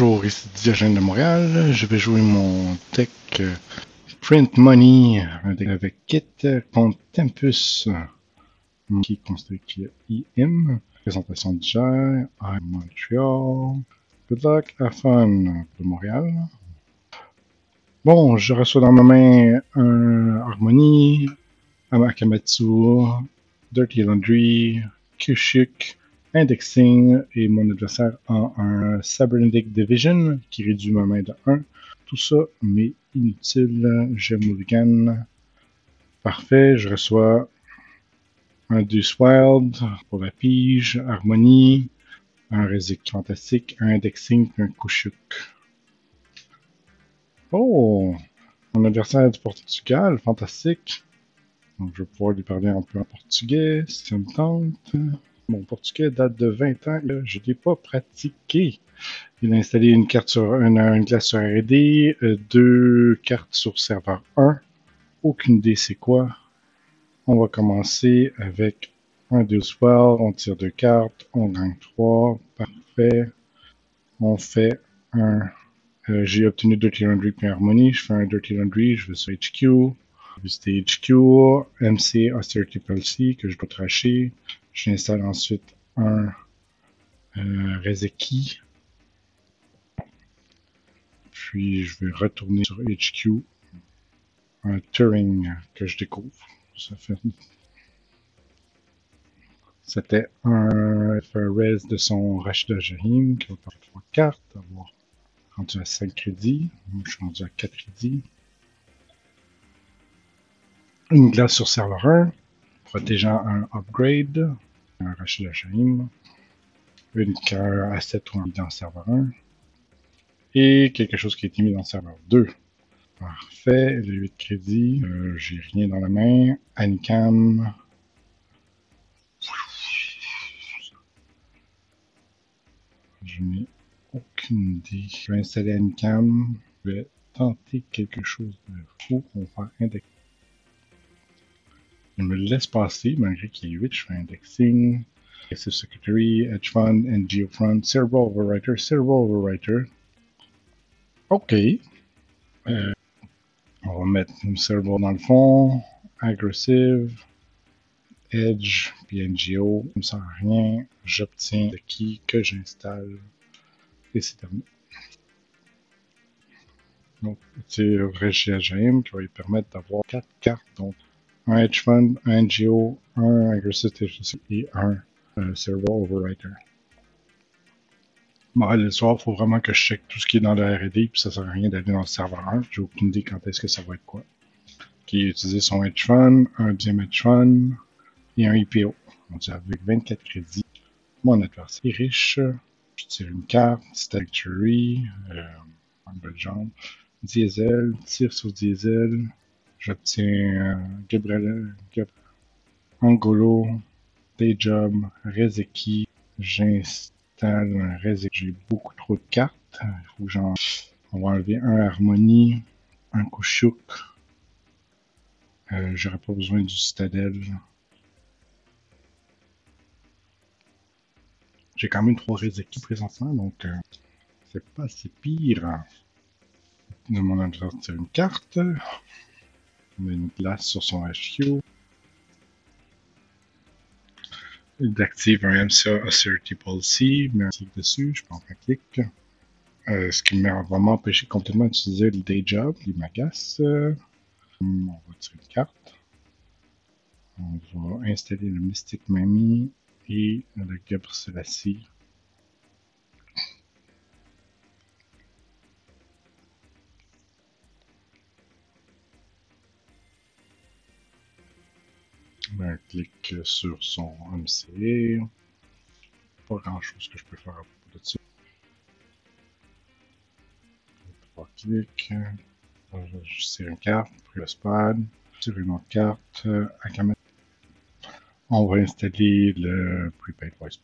Bonjour, ici Diogène de Montréal. Je vais jouer mon deck euh, Print Money avec Kit contre Tempus qui est construit IM. Présentation du GER à Montréal. Good luck, have fun de Montréal. Bon, je reçois dans ma main un Harmony, Amakamatsu, Dirty Laundry, Kushik, Indexing et mon adversaire a un Cybernetic Division qui réduit ma main de 1. Tout ça mais inutile. J'ai Mulligan. Parfait, je reçois un Deuce Wild pour la pige, Harmonie, un Resic fantastique, un Indexing et un Kushuk. Oh! Mon adversaire est du Portugal, fantastique. Donc, je vais pouvoir lui parler un peu en portugais si ça me tente. Mon portugais date de 20 ans. Je ne l'ai pas pratiqué. Il a installé une carte sur une, une sur R&D, euh, deux cartes sur serveur 1. Aucune idée c'est quoi. On va commencer avec un deux swell, on tire deux cartes, on gagne trois, parfait. On fait un. Euh, J'ai obtenu Dirty Laundry puis Harmony. Je fais un Dirty Laundry, je vais sur HQ. Visiter HQ, MC Austerity Policy que je dois tracher. J'installe ensuite un euh, Rezeki. Puis je vais retourner sur HQ un Turing que je découvre. Ça fait. C'était un res de son Rachida Jahim qui va faire 3 cartes, avoir rendu à 5 crédits. Moi, je suis rendu à 4 crédits. Une glace sur serveur 1, protégeant un upgrade un Rachid Shaim, une cœur asset ou un dans serveur 1, et quelque chose qui a été mis dans le serveur 2. Parfait, le 8 crédits, euh, j'ai rien dans la main. Anicam. Je n'ai aucune idée. Je vais installer Anicam. Je vais tenter quelque chose de fou. On va indexer. Je me laisse passer, malgré qu'il y ait 8, je fais indexing. Active Secretary, Hedge Fund, NGO Fund, Cerebral Overwriter, Cerebral Overwriter. OK. Euh, on va mettre Cerebral dans le fond. Aggressive. Edge, puis NGO. Ça me sert à rien. J'obtiens le key que j'installe. Et c'est terminé. Donc, c'est Régis AGM qui va lui permettre d'avoir 4 cartes. Donc, un hedge fund, un NGO, un aggressive et un euh, server overwriter. Bon, le soir, il faut vraiment que je check tout ce qui est dans le RD, puis ça sert à rien d'aller dans le serveur 1. J'ai aucune idée quand est-ce que ça va être quoi. Qui a utilisé son hedge fund, un deuxième hedge fund et un IPO. On dit avec 24 crédits. Mon adversaire est riche. Je tire une carte, Statuary, euh, un bel. Diesel, tire sur Diesel, J'obtiens euh, Gabriel, Gabriel, Angolo, Dayjob, Rezeki. J'installe Rezeki. J'ai beaucoup trop de cartes. Faut j'en. On va enlever un Harmonie, un Kushuk. Euh, J'aurais pas besoin du Citadel. J'ai quand même trois Rezeki présentement, donc euh, c'est pas si pire. De mon une carte. Met une glace sur son HQ. Il active un MCA Authority Policy, met un clic dessus, je prends un clic. Euh, ce qui va m'empêcher complètement d'utiliser le Day Job, il m'agace. on va tirer une carte. On va installer le Mystic Mamie et le Gabr Selassie. Clic sur son MC. Pas grand chose que je peux faire à propos de ça. Trois clics. Je tire une carte, pris le spad. Tire une autre carte. On va installer le Prepaid Voice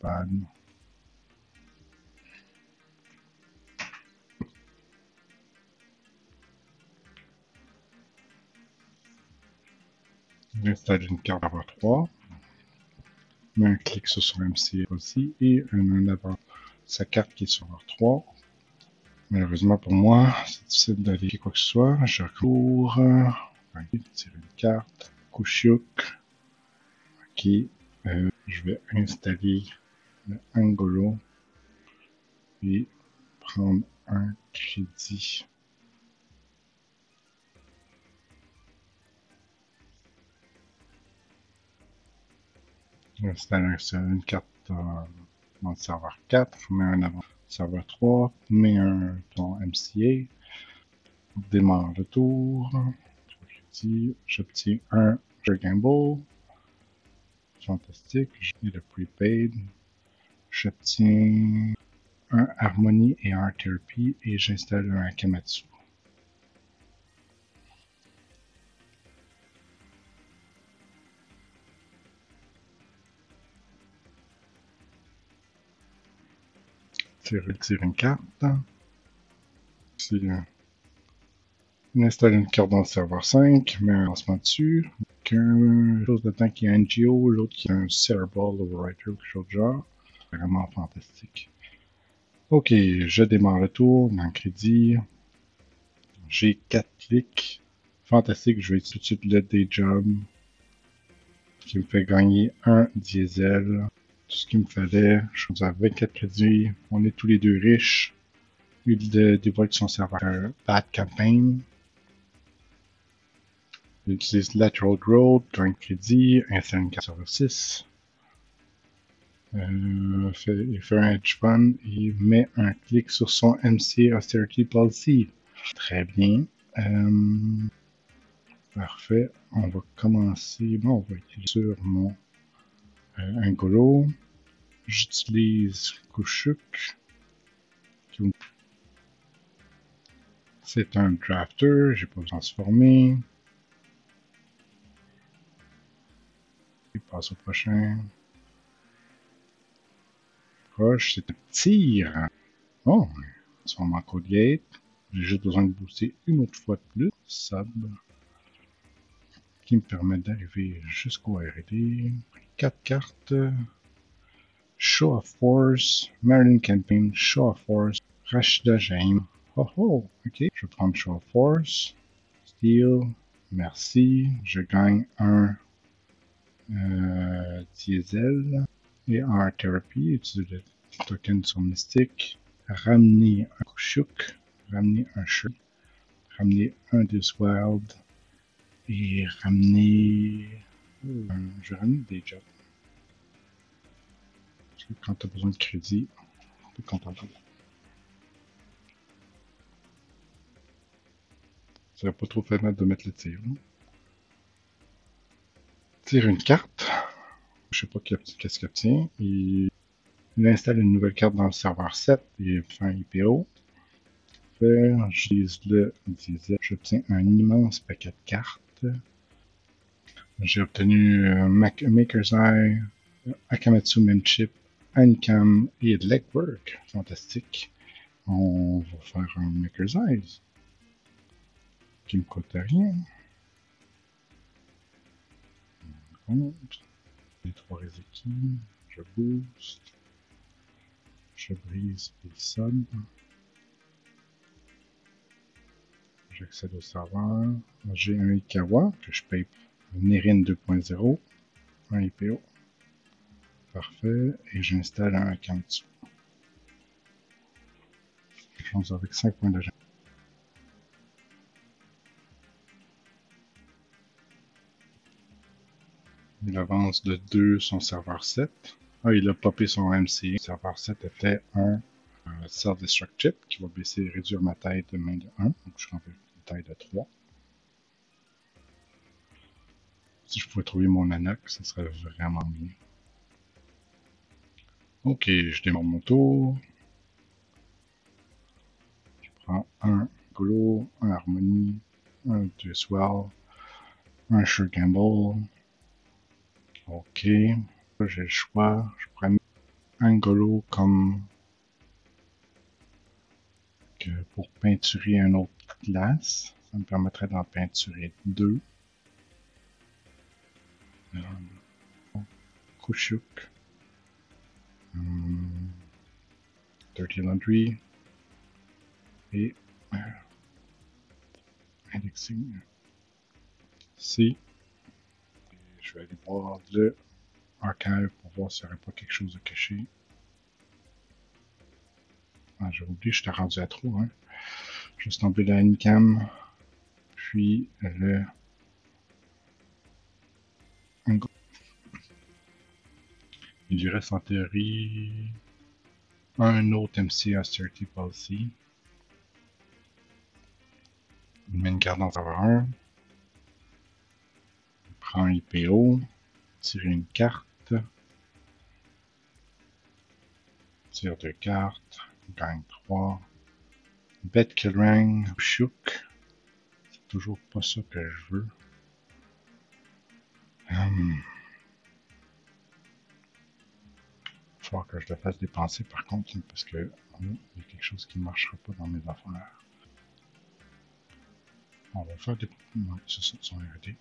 Pad. J'installe une carte avoir 3. Mets un clic sur son MC aussi et un avant sa carte qui est sur r 3. Malheureusement pour moi, c'est difficile d'aller quoi que ce soit. Je recours. Tirer une carte. Kushyuk. Ok. Euh, je vais installer le Angolo. Et prendre un crédit. Installer une carte euh, dans le serveur 4, je mets un avant serveur 3, mets un ton MCA, démarre le tour, j'obtiens un jeu Gamble, fantastique, j'ai le prepaid, j'obtiens un Harmony et un Therapy et j'installe un Akamatsu. Tire une carte. Ici, on installe une carte dans le serveur 5, met un lancement dessus. Un chose de temps qui est NGO, l'autre qui est un Cerebral Overwriter ou quelque chose de genre. Vraiment fantastique. Ok, je démarre le tour dans le crédit. J'ai 4 clics. Fantastique, je vais tout de suite le day job qui me fait gagner un diesel. Tout ce qu'il me fallait. Je suis à 24 crédits. On est tous les deux riches. Il dévoile son serveur Bad Campaign. J'utilise Lateral Growth, gain crédit, installe une carte serveur 6. Euh, fait, il fait un hedge fund, il met un clic sur son MC Austerity Policy. Très bien. Euh, parfait. On va commencer. Bon, on va être sur mon euh, Angolo. J'utilise Kushuk. C'est un drafter, j'ai pas transformer. Il passe au prochain c'est un tir. Oh, transforme en code gate. J'ai juste besoin de booster une autre fois de plus. Sub. Qui me permet d'arriver jusqu'au RD. 4 cartes. Show of Force. Marilyn Camping. Show of Force. Rashida James. Oh oh, ok. Je vais prendre Show of Force. Steel. Merci. Je gagne un euh, diesel et Art Therapy, utiliser le token sur Mystique, ramener un Kushuk, ramener un Shuri, ramener un Diswild et ramener. Euh, je vais ramener des jobs. Parce que quand tu as besoin de crédit, tu es content. Ça serait pas trop mal de mettre le tir. Tire une carte je sais pas qu'est-ce qu'il obtient. Il, installe une nouvelle carte dans le serveur 7 et fait un IPO. J'utilise le diesel. J'obtiens un immense paquet de cartes. J'ai obtenu euh, Maker's Eye, Akamatsu Memchip, Anikam et Legwork. Fantastique. On va faire un Maker's Eyes. Qui me coûte rien. Les trois réséquilles, je boost, je brise les subs, j'accède au serveur, j'ai un Ikawa que je paye Nerin 2.0, un IPO, parfait, et j'installe un Kamtsu. Je avec 5 points d'agent. Il avance de 2 son serveur 7. Ah, il a popé son MC. Le serveur 7 était un euh, Self-Destruct Chip qui va baisser et réduire ma taille de main de 1. Donc je une taille de 3. Si je pouvais trouver mon Anak, ce serait vraiment bien. Ok, je démarre mon tour. Je prends un Golo, un Harmony, un Swell, un Sure Gamble, Ok, j'ai le choix. Je prends Angolo comme que pour peinturer un autre classe. Ça me permettrait d'en peinturer deux. Euh, Kushuk. Hum, Dirty Laundry. et euh, indexing C. je vais aller voir le archive pour voir s'il n'y aurait pas quelque chose de caché. Ah, j'ai oublié, je t'ai rendu à trop. Hein. Juste tomber la Ncam, puis le il reste en théorie un autre MC Austerity Policy. Il met une carte dans serveur 1. Il prend un IPO. Tire une carte. Tire deux cartes. Gagne 3. Bet Kilrang. Shook. C'est toujours pas ça que je veux. Hum. Il que je le fasse dépenser par contre, parce que il y a quelque chose qui ne marchera pas dans mes affaires. On va faire des... Non, c'est ça, sont arrêtés.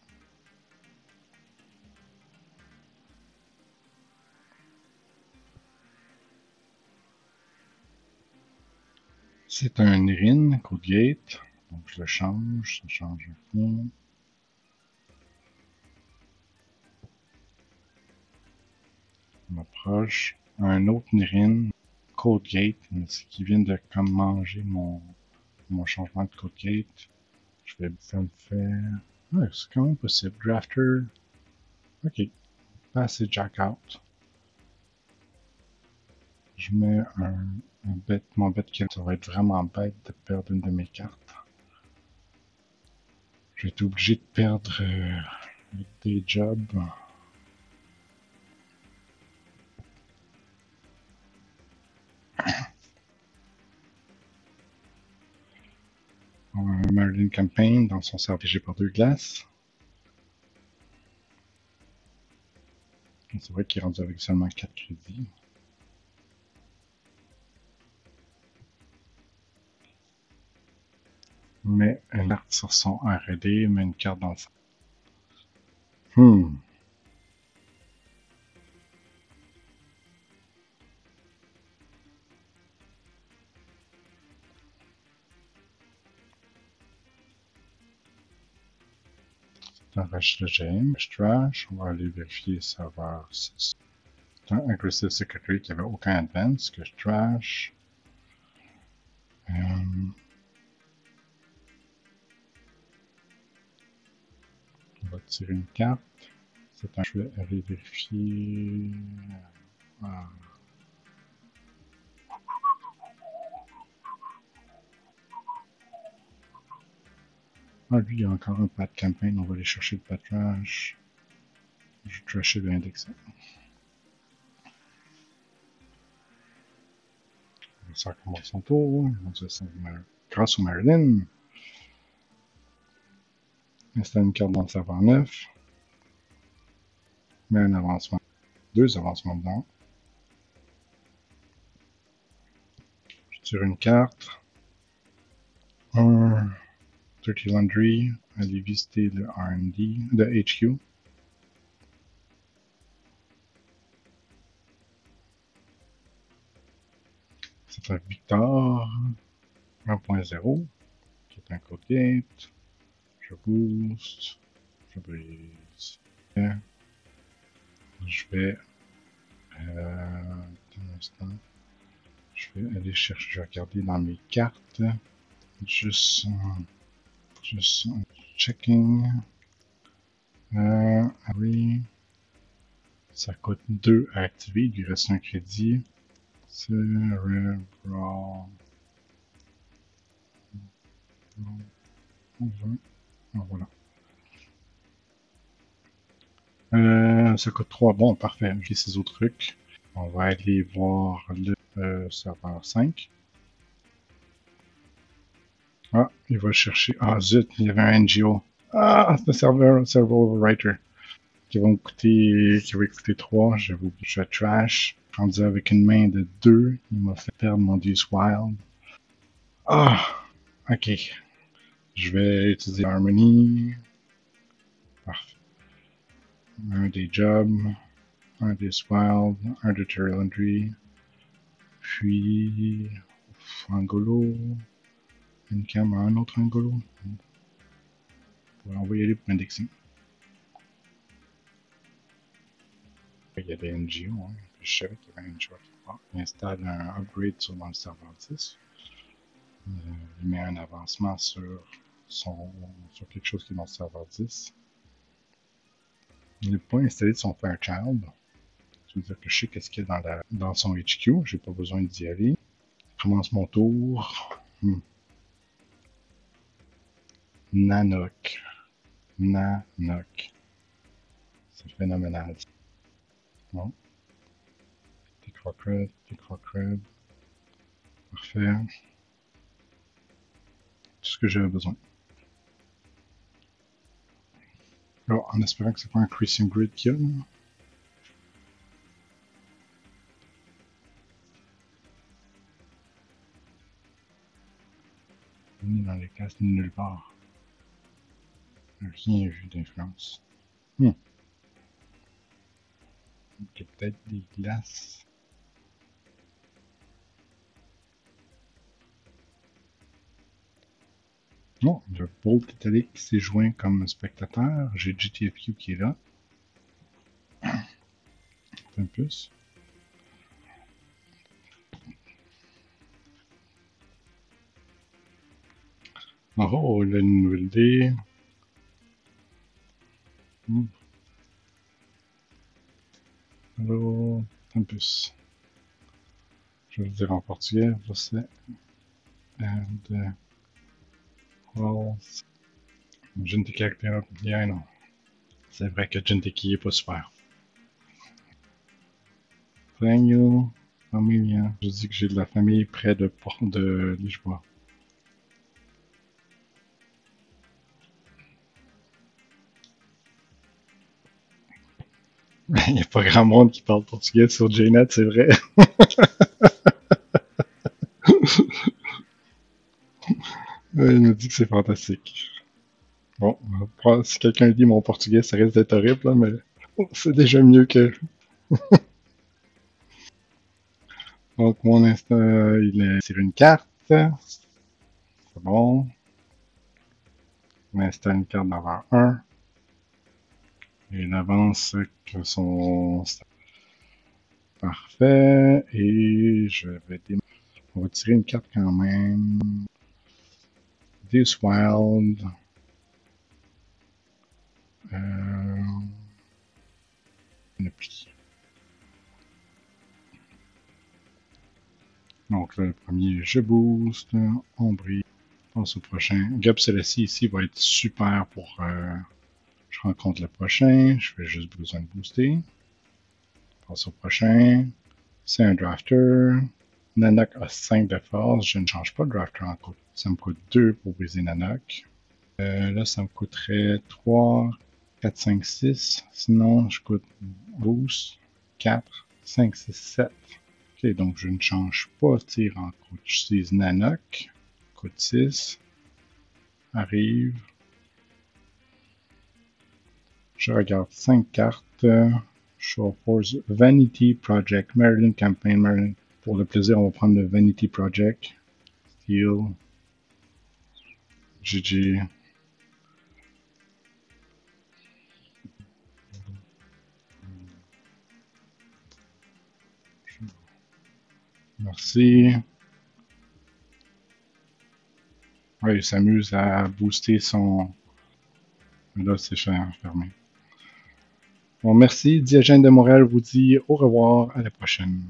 C'est un Erin, code gate. Donc je le change, ça change le fond. On approche un autre Nirin, Codegate, qui vient de comme manger mon, mon changement de Codegate. Je vais ça me faire. Ouais, c'est quand même possible. Drafter. Ok. Passer Jack out. Je mets un, bet, mon bet qui ça va être vraiment bête de perdre une de mes cartes. Je vais être obligé de perdre euh, des jobs. Merlin Campaign dans son serveur par deux glaces. C'est vrai qu'il est rendu avec seulement 4 crédits. Mais une carte sur son R&D, mais une carte dans le... Hmm. Arrache le GM, je trash. On va aller vérifier serveur 6. C'est un aggressive secretary qui n'avait aucun advance que je trash. Um, va tirer une carte. C'est un, je vais aller vérifier. Ah. Ah, lui, il y a encore un de campaign. On va aller chercher le patronage. Je vais trasher l'index. Ça commence son tour. Grâce au Marilyn. Installe une carte dans le serveur 9. Met un avancement. Deux avancements dedans. Je tire une carte. Un. Dirty Laundry, aller visiter le R&D, le HQ. C'est un Victor 1.0 qui est un code gate. Je boost, je brise. Je vais euh, un instant. Je vais aller chercher, regarder dans mes cartes. Juste Just checking. Euh, ah oui. Ça coûte 2 à activer. Il lui reste un crédit. C'est Red Raw. voilà. Euh, ça coûte 3. Bon, parfait. J'ai ces autres trucs. On va aller voir le euh, serveur 5. Ah, il va chercher. Ah, zut, il y avait un NGO. Ah, c'est un serveur, server writer. Qui va me coûter, qui va coûter 3. Je vais, je vais trash. Rendu avec une main de 2. Il m'a fait perdre mon Deuce Wild. Ah, ok. Je vais utiliser Harmony. Parfait. Un des jobs. Un des Wild. Un de Terry Puis. Fangolo. Une cam à un autre angolo. On va y aller pour indexing. Il y a des NGO. Hein. Je savais qu'il y avait une chose. il installe un upgrade sur le serveur 10. Euh, il met un avancement sur, son, sur quelque chose qui est dans le serveur 10. Il n'est pas installé de son Fairchild. Ça veut dire que je sais qu'est-ce qu'il y a dans, dans son HQ. J'ai pas besoin d'y aller. Je commence mon tour. Hmm. Nanoc. Nanoc. C'est phénoménal. Bon. Des crocreds, des crocreds. Parfait. Tout ce que j'avais besoin. Alors, en espérant que c'est pas un Creasing Grid a, là. Ni dans les cases, ni nulle part. Rien vu d'influence. Hmm. A peut-être des glaces. Non, le Bolt Italic s'est joint comme spectateur. J'ai GTFQ qui est là. Un plus. Oh, la nouvelle dé. Hmm. Tempus. Je vais le dire en portugais. Você and uh, well, Jinteki acting bien non. C'est vrai que Jinteki est pas super. Thank familia. Je dis que j'ai de la famille près de, de Lisboa. Il n'y a pas grand monde qui parle portugais sur JNet, c'est vrai. Il nous dit que c'est fantastique. Bon, si quelqu'un dit mon portugais, ça risque d'être horrible, mais c'est déjà mieux que. Donc, mon instant, il est sur une carte. C'est bon. On installe une carte d'avoir 1. Et il avance que son Parfait. Et je vais On va tirer une carte quand même. Wild. Euh... Donc le premier, je boost. On brille. Passe au prochain. Gab Celestia ici va être super pour euh, je rencontre le prochain. Je fais juste besoin de booster. Passe au prochain. C'est un drafter. Nanok a 5 de force. Je ne change pas de drafter en coûte. Ça me coûte 2 pour briser Nanok. Euh, là, ça me coûterait 3, 4, 5, 6. Sinon, je coûte boost 4, 5, 6, 7. Ok, donc je ne change pas tir en coûte. J'utilise Nanok. Coûte 6. Arrive. Je regarde 5 cartes. Show Force Vanity Project, Maryland Campaign, Maryland. Pour le plaisir, on va prendre le Vanity Project. Steel. GG. Merci. Ouais, il s'amuse à booster son. Là, c'est fermé. Bon, merci. Diogène de Montréal vous dit au revoir. À la prochaine.